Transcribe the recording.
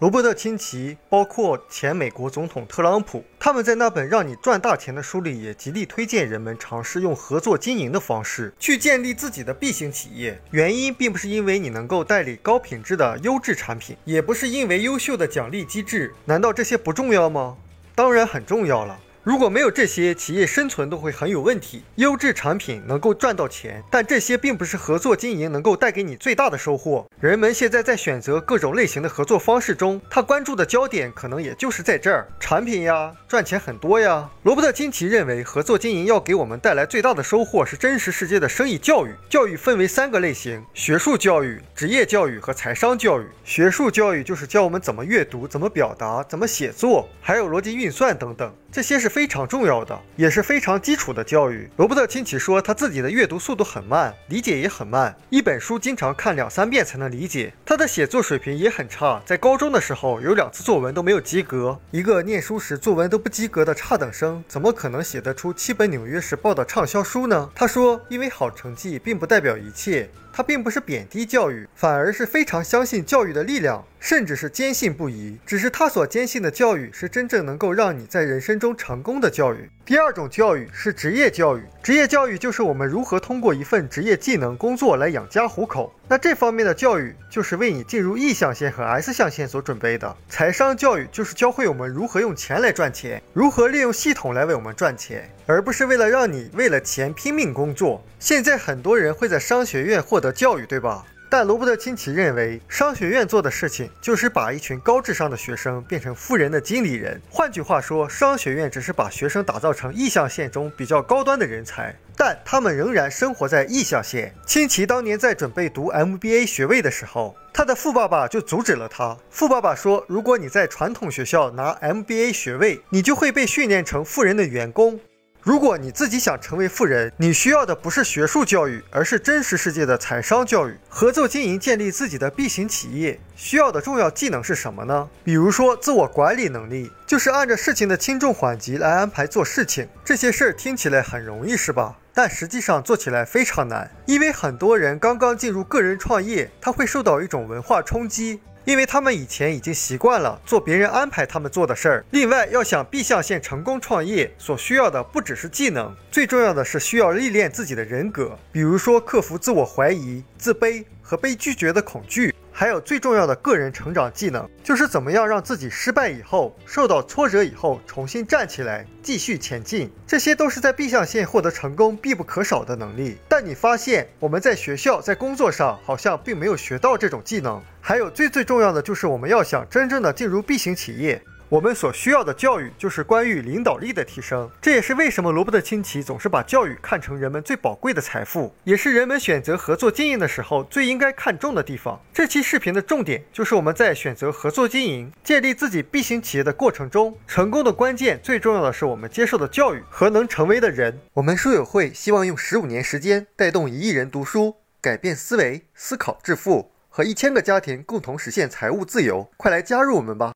罗伯特清崎，包括前美国总统特朗普，他们在那本让你赚大钱的书里也极力推荐人们尝试用合作经营的方式去建立自己的 B 型企业。原因并不是因为你能够代理高品质的优质产品，也不是因为优秀的奖励机制。难道这些不重要吗？当然很重要了。如果没有这些，企业生存都会很有问题。优质产品能够赚到钱，但这些并不是合作经营能够带给你最大的收获。人们现在在选择各种类型的合作方式中，他关注的焦点可能也就是在这儿：产品呀，赚钱很多呀。罗伯特金奇认为，合作经营要给我们带来最大的收获是真实世界的生意教育。教育分为三个类型：学术教育、职业教育和财商教育。学术教育就是教我们怎么阅读、怎么表达、怎么写作，还有逻辑运算等等。这些是非常重要的，也是非常基础的教育。罗伯特清崎说，他自己的阅读速度很慢，理解也很慢，一本书经常看两三遍才能理解。他的写作水平也很差，在高中的时候有两次作文都没有及格。一个念书时作文都不及格的差等生，怎么可能写得出七本《纽约时报》的畅销书呢？他说，因为好成绩并不代表一切。他并不是贬低教育，反而是非常相信教育的力量，甚至是坚信不疑。只是他所坚信的教育是真正能够让你在人生中成功的教育。第二种教育是职业教育，职业教育就是我们如何通过一份职业技能工作来养家糊口。那这方面的教育就是为你进入 E 象限和 S 象限所准备的。财商教育就是教会我们如何用钱来赚钱，如何利用系统来为我们赚钱，而不是为了让你为了钱拼命工作。现在很多人会在商学院获得教育，对吧？但罗伯特清崎认为，商学院做的事情就是把一群高智商的学生变成富人的经理人。换句话说，商学院只是把学生打造成意象线中比较高端的人才，但他们仍然生活在意象线。清崎当年在准备读 MBA 学位的时候，他的富爸爸就阻止了他。富爸爸说：“如果你在传统学校拿 MBA 学位，你就会被训练成富人的员工。”如果你自己想成为富人，你需要的不是学术教育，而是真实世界的财商教育。合作经营，建立自己的 B 型企业，需要的重要技能是什么呢？比如说自我管理能力，就是按照事情的轻重缓急来安排做事情。这些事儿听起来很容易，是吧？但实际上做起来非常难，因为很多人刚刚进入个人创业，他会受到一种文化冲击。因为他们以前已经习惯了做别人安排他们做的事儿。另外，要想 B 象限成功创业，所需要的不只是技能，最重要的是需要历练自己的人格，比如说克服自我怀疑、自卑和被拒绝的恐惧。还有最重要的个人成长技能，就是怎么样让自己失败以后、受到挫折以后重新站起来，继续前进。这些都是在 B 象限获得成功必不可少的能力。但你发现我们在学校、在工作上好像并没有学到这种技能。还有最最重要的就是，我们要想真正的进入 B 型企业。我们所需要的教育就是关于领导力的提升，这也是为什么罗伯特清崎总是把教育看成人们最宝贵的财富，也是人们选择合作经营的时候最应该看重的地方。这期视频的重点就是我们在选择合作经营、建立自己 B 型企业的过程中，成功的关键最重要的是我们接受的教育和能成为的人。我们书友会希望用十五年时间带动一亿人读书，改变思维，思考致富，和一千个家庭共同实现财务自由。快来加入我们吧！